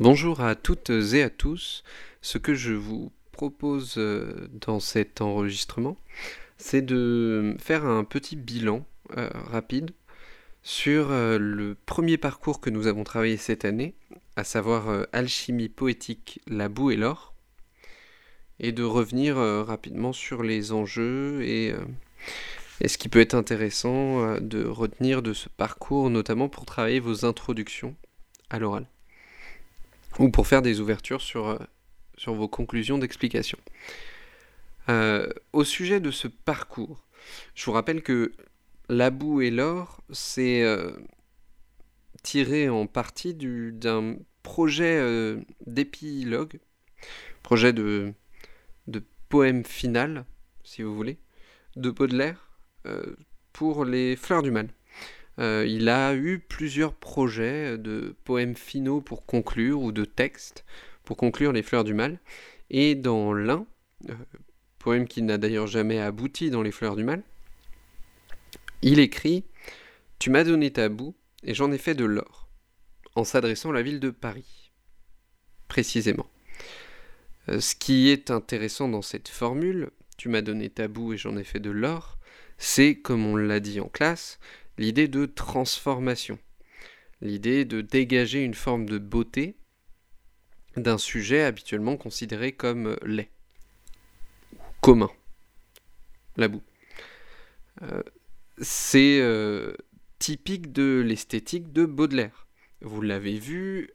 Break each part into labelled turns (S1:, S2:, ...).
S1: Bonjour à toutes et à tous. Ce que je vous propose euh, dans cet enregistrement, c'est de faire un petit bilan euh, rapide sur euh, le premier parcours que nous avons travaillé cette année, à savoir Alchimie poétique, la boue et l'or, et de revenir rapidement sur les enjeux et, et, ce qui peut être intéressant de retenir de ce parcours, notamment pour travailler vos introductions à l'oral ou pour faire des ouvertures sur, euh, sur vos conclusions d'explication. Euh, au sujet de ce parcours, je vous rappelle que la boue et l'or, c'est euh, tiré en partie d'un projet d'épilogue, projet de, de poème final, si vous voulez, de Baudelaire pour les fleurs du mal. Euh, il a eu plusieurs projets de poèmes finaux pour conclure ou de textes pour conclure Les Fleurs du Mal. Et dans l'un, euh, poème qui n'a d'ailleurs jamais abouti dans Les Fleurs du Mal, il écrit Tu m'as donné ta boue et j'en ai fait de l'or, en s'adressant à la ville de Paris, précisément. Euh, ce qui est intéressant dans cette formule, Tu m'as donné ta boue et j'en ai fait de l'or, c'est, comme on l'a dit en classe, l'idée de transformation, l'idée de dégager une forme de beauté d'un sujet habituellement considéré comme laid, commun, la boue. Euh, c'est euh, typique de l'esthétique de Baudelaire. Vous l'avez vu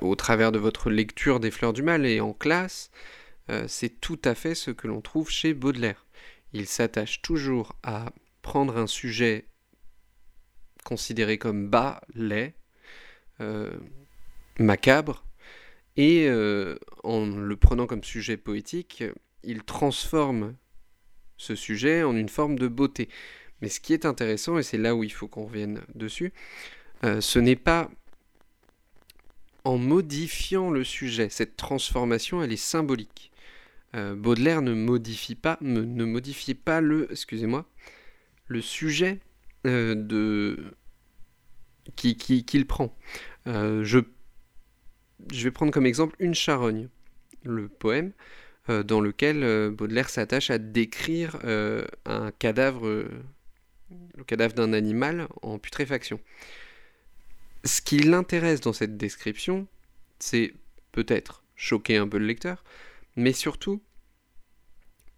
S1: au travers de votre lecture des Fleurs du Mal et en classe, euh, c'est tout à fait ce que l'on trouve chez Baudelaire. Il s'attache toujours à prendre un sujet considéré comme bas, laid, euh, macabre, et euh, en le prenant comme sujet poétique, il transforme ce sujet en une forme de beauté. Mais ce qui est intéressant, et c'est là où il faut qu'on revienne dessus, euh, ce n'est pas en modifiant le sujet. Cette transformation, elle est symbolique. Baudelaire ne modifie pas, ne modifie pas le, excusez-moi, le sujet de qu'il qui, prend. Euh, je, je vais prendre comme exemple une charogne, le poème euh, dans lequel Baudelaire s'attache à décrire un cadavre, le cadavre d'un animal en putréfaction. Ce qui l'intéresse dans cette description, c'est peut-être choquer un peu le lecteur, mais surtout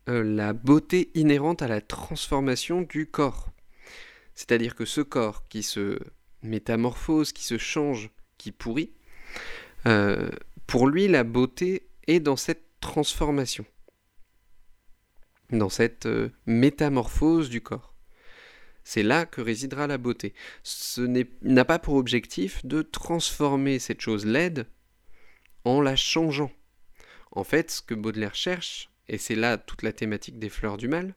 S1: la beauté inhérente à la transformation du corps. C'est-à-dire que ce corps qui se métamorphose, qui se change, qui pourrit, euh, pour lui, la beauté est dans cette transformation, dans cette euh, métamorphose du corps. C'est là que résidera la beauté. Ce n'a pas pour objectif de transformer cette chose laide en la changeant. En fait, ce que Baudelaire cherche, et c'est là toute la thématique des fleurs du mal,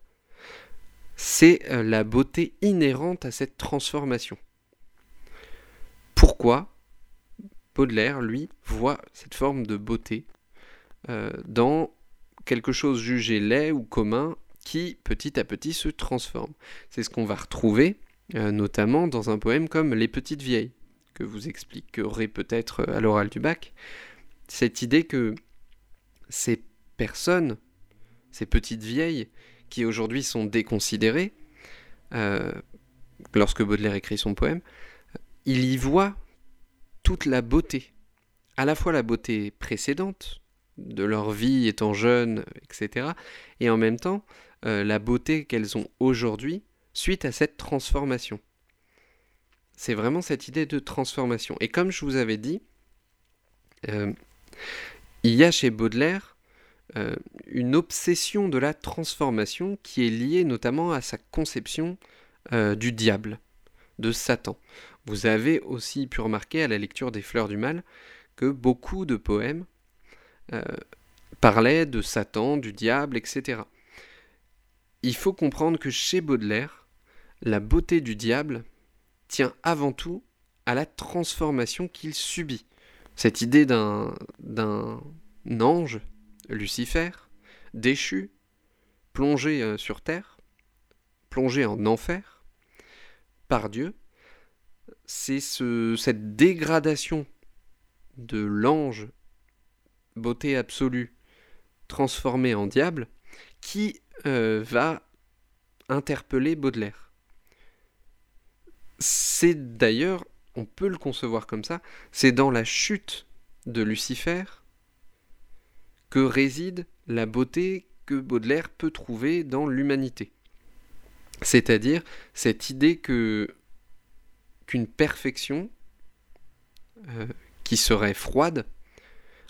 S1: c'est euh, la beauté inhérente à cette transformation. Pourquoi Baudelaire, lui, voit cette forme de beauté euh, dans quelque chose jugé laid ou commun qui, petit à petit, se transforme. C'est ce qu'on va retrouver euh, notamment dans un poème comme Les Petites Vieilles, que vous expliquerez peut-être à l'oral du bac. Cette idée que ces personnes, ces petites vieilles, qui aujourd'hui sont déconsidérés, euh, lorsque Baudelaire écrit son poème, il y voit toute la beauté, à la fois la beauté précédente, de leur vie étant jeunes, etc., et en même temps euh, la beauté qu'elles ont aujourd'hui suite à cette transformation. C'est vraiment cette idée de transformation. Et comme je vous avais dit, euh, il y a chez Baudelaire euh, une obsession de la transformation qui est liée notamment à sa conception euh, du diable, de Satan. Vous avez aussi pu remarquer à la lecture des Fleurs du Mal que beaucoup de poèmes euh, parlaient de Satan, du diable, etc. Il faut comprendre que chez Baudelaire, la beauté du diable tient avant tout à la transformation qu'il subit. Cette idée d'un ange Lucifer, déchu, plongé euh, sur terre, plongé en enfer par Dieu, c'est ce, cette dégradation de l'ange, beauté absolue, transformé en diable, qui euh, va interpeller Baudelaire. C'est d'ailleurs, on peut le concevoir comme ça, c'est dans la chute de Lucifer que réside la beauté que Baudelaire peut trouver dans l'humanité. C'est-à-dire cette idée que qu'une perfection euh, qui serait froide,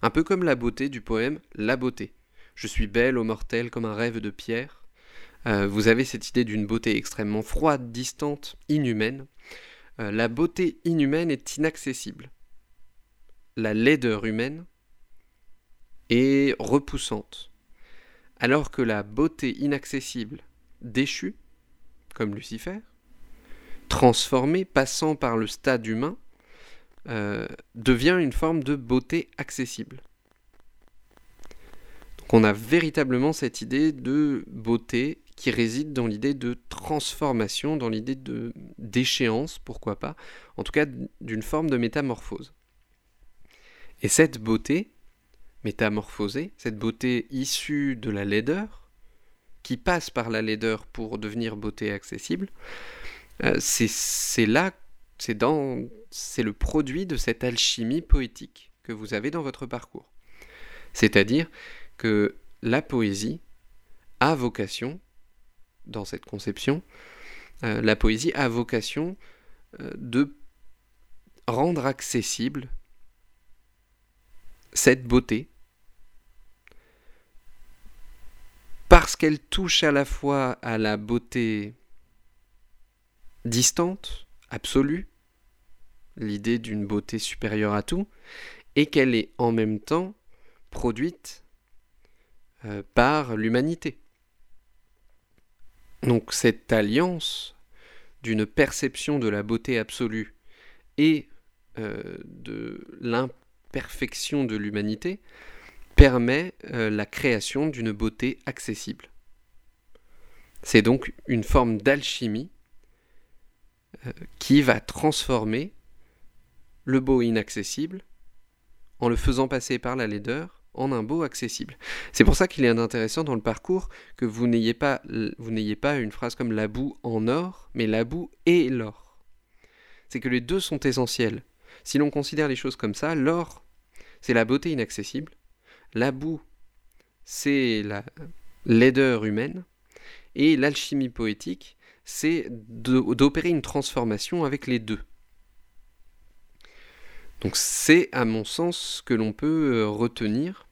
S1: un peu comme la beauté du poème La beauté. Je suis belle aux mortels comme un rêve de pierre. Euh, vous avez cette idée d'une beauté extrêmement froide, distante, inhumaine. Euh, la beauté inhumaine est inaccessible. La laideur humaine est repoussante. Alors que la beauté inaccessible, déchue, comme Lucifer, transformée, passant par le stade humain, euh, devient une forme de beauté accessible. Donc on a véritablement cette idée de beauté qui réside dans l'idée de transformation, dans l'idée de d'échéance, pourquoi pas, en tout cas d'une forme de métamorphose. Et cette beauté métamorphosée, cette beauté issue de la laideur, qui passe par la laideur pour devenir beauté accessible, euh, c'est là, c'est dans, c'est le produit de cette alchimie poétique que vous avez dans votre parcours. C'est-à-dire que la poésie a vocation, dans cette conception, euh, la poésie a vocation euh, de rendre accessible cette beauté parce qu'elle touche à la fois à la beauté distante, absolue, l'idée d'une beauté supérieure à tout, et qu'elle est en même temps produite euh, par l'humanité. Donc cette alliance d'une perception de la beauté absolue et euh, de l'imperfection de l'humanité permet euh, la création d'une beauté accessible. C'est donc une forme d'alchimie qui va transformer le beau inaccessible en le faisant passer par la laideur en un beau accessible. C'est pour ça qu'il est intéressant dans le parcours que vous n'ayez pas, vous n'ayez pas une phrase comme la boue en or, mais la boue et l'or. C'est que les deux sont essentiels. Si l'on considère les choses comme ça, l'or, c'est la beauté inaccessible, la boue, c'est la laideur humaine, et l'alchimie poétique, c'est d'opérer une transformation avec les deux. Donc c'est à mon sens ce que l'on peut euh, retenir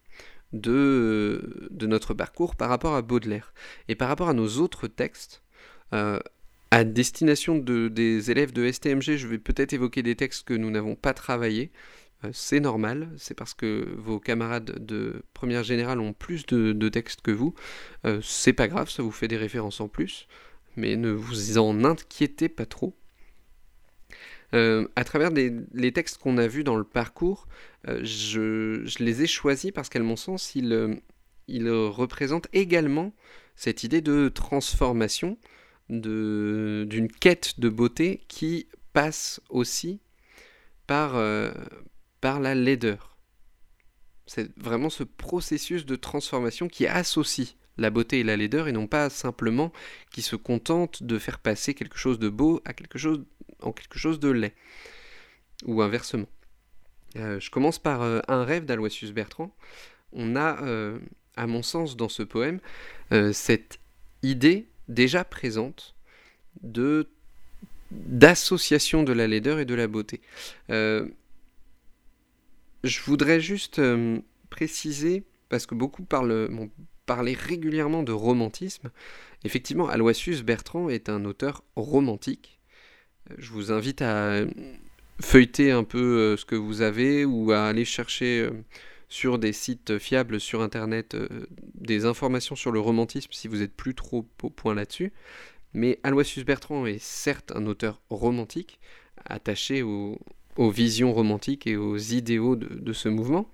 S1: de, de, notre parcours par rapport à Baudelaire. Et par rapport à nos autres textes, euh, à destination de, des élèves de STMG, je vais peut-être évoquer des textes que nous n'avons pas travaillés. Euh, c'est normal, c'est parce que vos camarades de première générale ont plus de, textes que vous. c'est pas grave, ça vous fait des références en plus mais ne vous en inquiétez pas trop. Euh, à travers les textes qu'on a vus dans le parcours, euh, je, les ai choisis parce qu'à mon sens, euh, ils, représentent également cette idée de transformation, d'une quête de beauté qui passe aussi par, par la laideur. C'est vraiment ce processus de transformation qui associe la beauté et la laideur et non pas simplement qui se contentent de faire passer quelque chose de beau à quelque chose, en quelque chose de laid. Ou inversement. Euh, je commence par euh, un rêve d'Aloysius Bertrand. On a, euh, à mon sens, dans ce poème, cette idée déjà présente de d'association de la laideur et de la beauté. Je voudrais juste préciser, parce que beaucoup parlent, régulièrement de romantisme. Effectivement, Aloysius Bertrand est un auteur romantique. Je vous invite à feuilleter un peu euh, ce que vous avez ou à aller chercher euh, sur des sites fiables sur Internet euh, des informations sur le romantisme si vous n'êtes plus trop au point là-dessus. Mais Aloysius Bertrand est certes un auteur romantique, attaché aux, visions romantiques et aux idéaux de ce mouvement.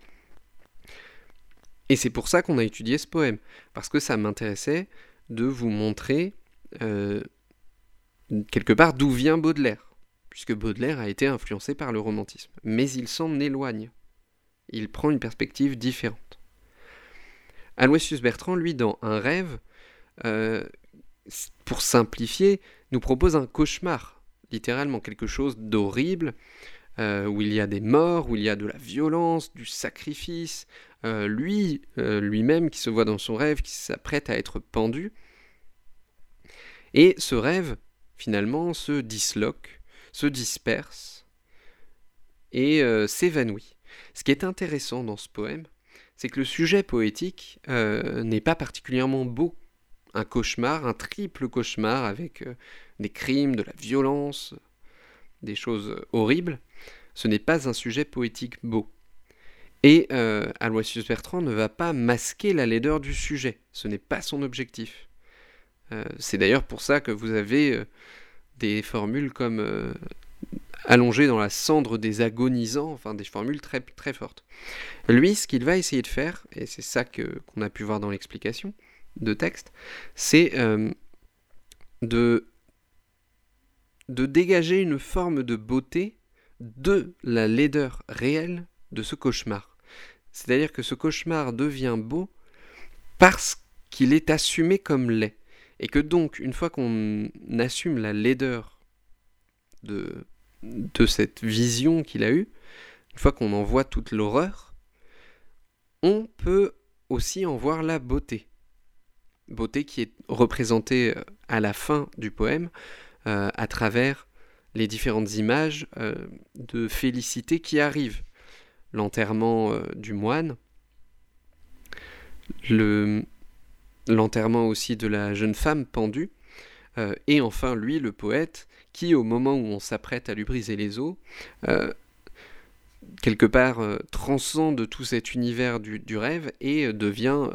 S1: Et c'est pour ça qu'on a étudié ce poème, parce que ça m'intéressait de vous montrer euh, quelque part d'où vient Baudelaire, puisque Baudelaire a été influencé par le romantisme, mais il s'en éloigne Il prend une perspective différente. Aloysius Bertrand, lui, dans Un rêve, euh, pour simplifier, nous propose un cauchemar, littéralement quelque chose d'horrible, euh, où il y a des morts, où il y a de la violence, du sacrifice, euh, lui, lui-même qui se voit dans son rêve, qui s'apprête à être pendu. Et ce rêve, finalement, se disloque, se disperse et s'évanouit. Ce qui est intéressant dans ce poème, c'est que le sujet poétique n'est pas particulièrement beau un cauchemar, un triple cauchemar avec euh, des crimes, de la violence, des choses horribles, ce n'est pas un sujet poétique beau. Et euh, Aloysius Bertrand ne va pas masquer la laideur du sujet, ce n'est pas son objectif. Euh, c'est d'ailleurs pour ça que vous avez euh, des formules comme allongé dans la cendre des agonisants, enfin des formules très, très fortes. Lui, ce qu'il va essayer de faire, et c'est ça qu'on a pu voir dans l'explication, de texte, c'est de dégager une forme de beauté de la laideur réelle de ce cauchemar. C'est-à-dire que ce cauchemar devient beau parce qu'il est assumé comme laid. Et que donc, une fois qu'on assume la laideur de, de cette vision qu'il a eue, une fois qu'on en voit toute l'horreur, on peut aussi en voir la beauté beauté qui est représentée euh, à la fin du poème euh, à travers les différentes images euh, de félicité qui arrivent. L'enterrement du moine, l'enterrement aussi de la jeune femme pendue, et enfin lui, le poète, qui au moment où on s'apprête à lui briser les os, quelque part transcende tout cet univers du, du rêve et devient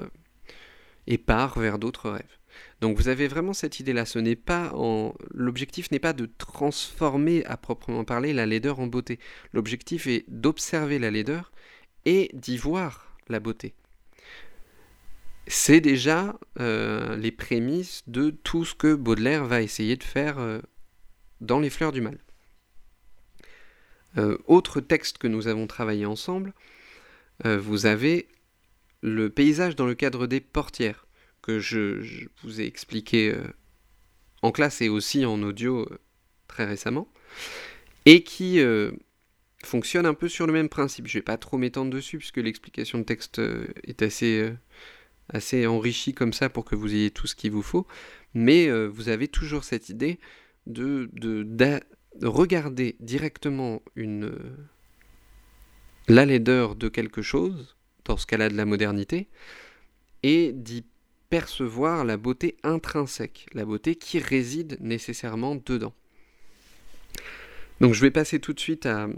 S1: et part vers d'autres rêves. Donc vous avez vraiment cette idée-là. Ce n'est pas en... L'objectif n'est pas de transformer à proprement parler la laideur en beauté. L'objectif est d'observer la laideur et d'y voir la beauté. C'est déjà euh, les prémices de tout ce que Baudelaire va essayer de faire euh, dans Les Fleurs du Mal. Euh, autre texte que nous avons travaillé ensemble, vous avez le paysage dans le cadre des portières, que je, vous ai expliqué euh, en classe et aussi en audio euh, très récemment, et qui euh, fonctionne un peu sur le même principe. Je ne vais pas trop m'étendre dessus, puisque l'explication de texte est assez, assez enrichie comme ça pour que vous ayez tout ce qu'il vous faut, mais vous avez toujours cette idée de, de regarder directement une, la laideur de quelque chose dans ce cas-là de la modernité, et d'y percevoir la beauté intrinsèque, la beauté qui réside nécessairement dedans. Donc je vais passer tout de suite à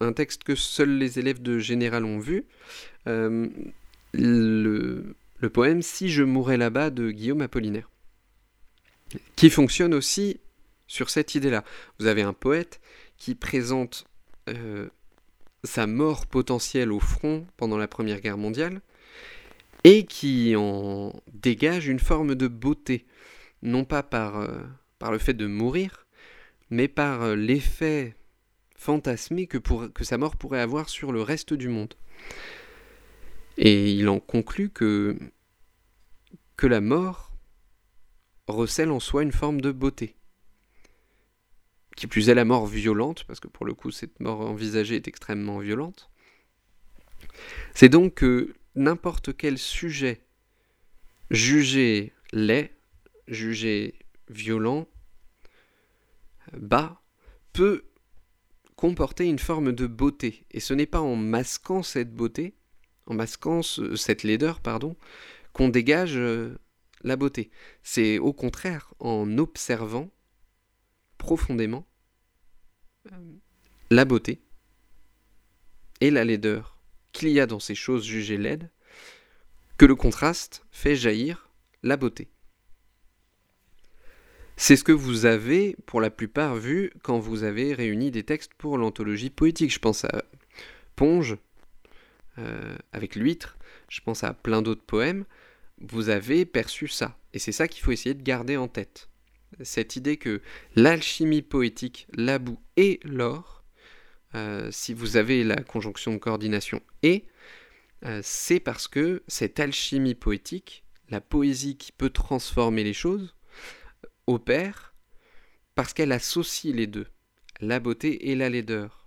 S1: un texte que seuls les élèves de Général ont vu, euh, le, poème Si je mourais là-bas de Guillaume Apollinaire, qui fonctionne aussi sur cette idée-là. Vous avez un poète qui présente euh, sa mort potentielle au front pendant la Première Guerre mondiale, et qui en dégage une forme de beauté, non pas par, euh, le fait de mourir, mais par euh, l'effet fantasmé que sa mort pourrait avoir sur le reste du monde. Et il en conclut que, que la mort recèle en soi une forme de beauté qui plus est la mort violente, parce que pour le coup cette mort envisagée est extrêmement violente. C'est donc que n'importe quel sujet jugé laid, jugé violent, bas, peut comporter une forme de beauté. Et ce n'est pas en masquant cette beauté, en masquant cette laideur, pardon, qu'on dégage euh, la beauté. C'est au contraire en observant profondément euh, la beauté et la laideur qu'il y a dans ces choses jugées laides, que le contraste fait jaillir la beauté. C'est ce que vous avez pour la plupart vu quand vous avez réuni des textes pour l'anthologie poétique. Je pense à Ponge, euh, avec l'huître, je pense à plein d'autres poèmes. Vous avez perçu ça. Et c'est ça qu'il faut essayer de garder en tête cette idée que l'alchimie poétique, la boue et l'or si vous avez la conjonction de coordination et, c'est parce que cette alchimie poétique, la poésie qui peut transformer les choses, opère parce qu'elle associe les deux, la beauté et la laideur.